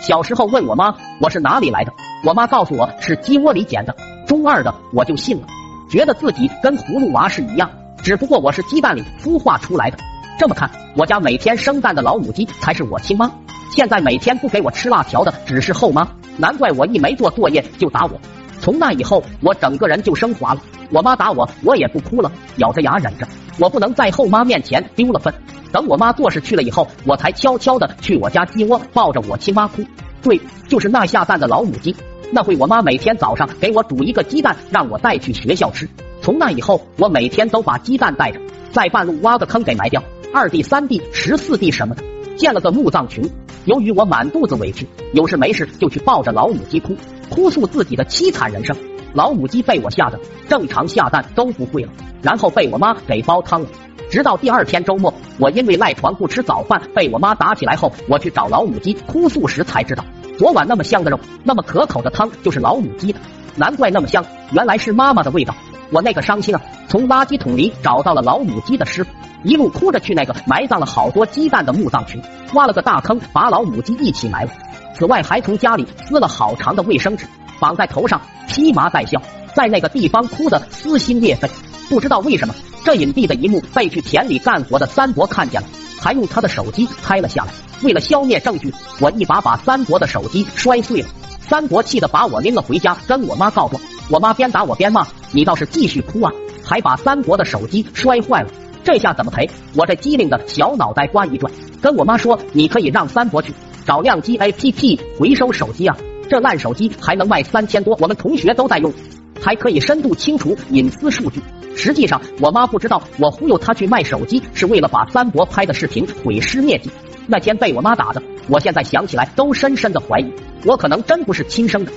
小时候问我妈我是哪里来的，我妈告诉我是鸡窝里捡的。中二的我就信了，觉得自己跟葫芦娃是一样，只不过我是鸡蛋里孵化出来的。这么看，我家每天生蛋的老母鸡才是我亲妈。现在每天不给我吃辣条的只是后妈，难怪我一没做作业就打我。从那以后，我整个人就升华了。我妈打我，我也不哭了，咬着牙忍着。我不能在后妈面前丢了分。等我妈做事去了以后，我才悄悄的去我家鸡窝抱着我亲妈哭。对，就是那下蛋的老母鸡。那会我妈每天早上给我煮一个鸡蛋，让我带去学校吃。从那以后，我每天都把鸡蛋带着，在半路挖个坑给埋掉。二弟、三弟、十四弟什么的，建了个墓葬群。由于我满肚子委屈，有事没事就去抱着老母鸡哭，哭诉自己的凄惨人生。老母鸡被我吓得正常下蛋都不会了，然后被我妈给煲汤了。直到第二天周末，我因为赖床不吃早饭被我妈打起来后，我去找老母鸡哭诉时才知道，昨晚那么香的肉，那么可口的汤就是老母鸡的，难怪那么香，原来是妈妈的味道。我那个伤心啊！从垃圾桶里找到了老母鸡的尸，一路哭着去那个埋葬了好多鸡蛋的墓葬群，挖了个大坑，把老母鸡一起埋了。此外，还从家里撕了好长的卫生纸，绑在头上，披麻戴孝，在那个地方哭得撕心裂肺。不知道为什么。这隐蔽的一幕被去田里干活的三伯看见了，还用他的手机拍了下来。为了消灭证据，我一把把三伯的手机摔碎了。三伯气得把我拎了回家，跟我妈告状。我妈边打我边骂：“你倒是继续哭啊！”还把三伯的手机摔坏了。这下怎么赔？我这机灵的小脑袋瓜一转，跟我妈说：“你可以让三伯去找亮机 APP 回收手机啊，这烂手机还能卖三千多，我们同学都在用，还可以深度清除隐私数据。”实际上，我妈不知道我忽悠她去卖手机是为了把三伯拍的视频毁尸灭迹。那天被我妈打的，我现在想起来都深深的怀疑，我可能真不是亲生的。